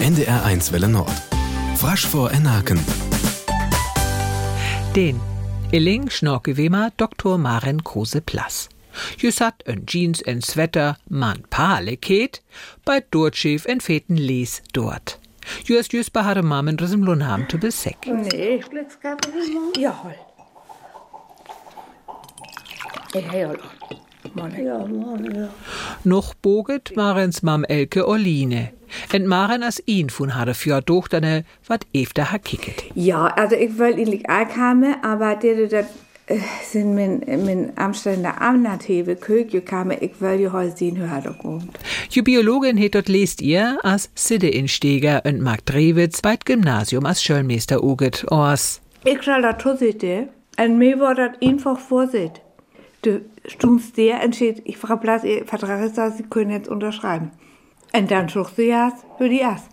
NDR1 Welle Nord. Frasch vor Enaken. Den Illing Schnorke Wemer Dr. Maren Kruse Plass. Jus hat en Jeans en Sweater man Pale ket, bei Dortschef en Feten les dort. Jus jus behare Mamen resem Lunham to besek. Nee, ja, hol. Ik heel Ja, Mann, ja. Noch boget Marens Mam Elke Oline. En Maren as ihn fun hade für Dochterne wat efter ha kicket. Ja, also ich will eigentlich auch kommen, aber die, das äh, sind min, min Amsterdam Amnatheve Kökje kamen, ich will ja heute sehen, hör doch kommt. Die Biologin het dort lest ihr as Sidde Insteger und Mark Drewitz beit Gymnasium as Schölmeister uget ors. Ich soll da sitzen, und mir war das einfach Vorsicht. Du stundst der entschied, ich frage ihr Vertrag ist da, Sie können jetzt unterschreiben. Und dann sucht sie ja für die erst.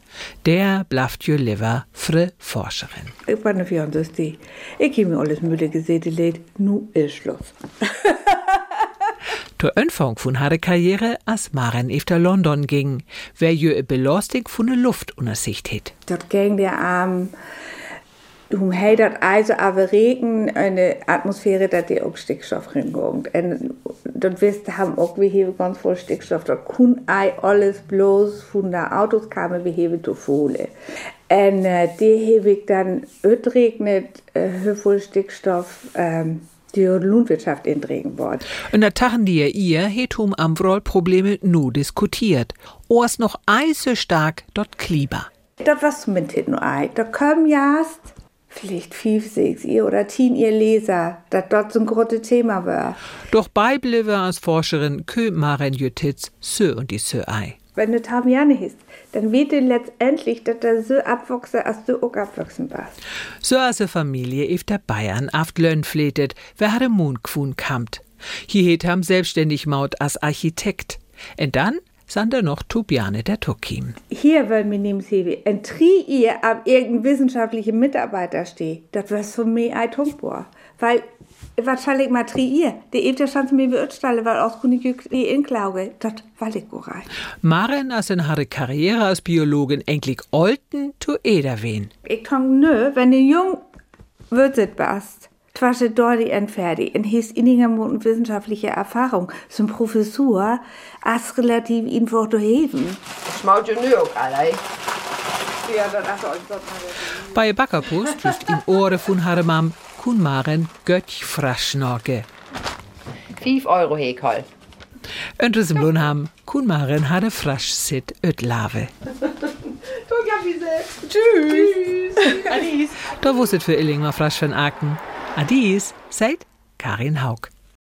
Der blafft jo liver fre Forscherin. Ich bin eine 64. Ich habe mir alles Mülle gesehen, die Lied, nu ist Schluss. To Anfang von hare Karriere as Maren efter London ging, wer jo e Belastung von der Luft unter Sicht het. Dat ging der Arm, um hey dat also aber Regen, eine Atmosphäre, dat die auch Stickstoff reinkommt. Und dort wisst, haben auch wir hier ganz voll Stickstoff. Dort kun ei alles bloß von der Autos kamen wir hier zu Fohle. Und äh, die habe ich dann regnet, äh, voll Stickstoff, ähm, die Landwirtschaft inregen wird. Und der Tachen die ihr het hum am Vroll Probleme nu diskutiert. Ors noch eise stark dort Klieber. Das was mit nur ei. Da kommen jast vielleicht fünf, sechs ihr oder zehn ihr Leser, das dort so ein großes Thema war. Doch beibliwe als Forscherin kö Maren Jütitz sö und die sö ei. Wenn du Tamiane hieß, dann wird dir letztendlich, dass der so abwachse, als du auch abwachsen warst. So as a Familie efter Bayern aft Lönn fletet, wer hatte Mond gfun kamt. Hier het ham selbstständig Maut als Architekt. Und dann sander noch Tubiane der Tukim. Hier will mir nehmen sie ein Tri ihr ab irgendein wissenschaftlicher Mitarbeiter steht. Das war für mich ein Tunkbohr. Weil, was soll ich mal triier? Die Ebte stand mir beurteilen, weil aus die Inklauge, das war ich rein. Maren as en hare Karriere als Biologin endlich olten to ederwen. Ich kann nö, wenn du jung würzet bast. Twasche dort die entferdi. In hieß inninger Moten wissenschaftliche Erfahrung. Zum Professor, as relativ einfach zu heben. Schmaut auch alle. Bei Backerpost just im Ohre von hare Mam kun Maren göttch fraschnorke. 5 Euro Hekol. Und im Lunham kun Maren hare frasch sit öt lave. Tschüss. Alice. Da wusstet für Illing mal frasch von Aken. Adis, seid Karin Haug.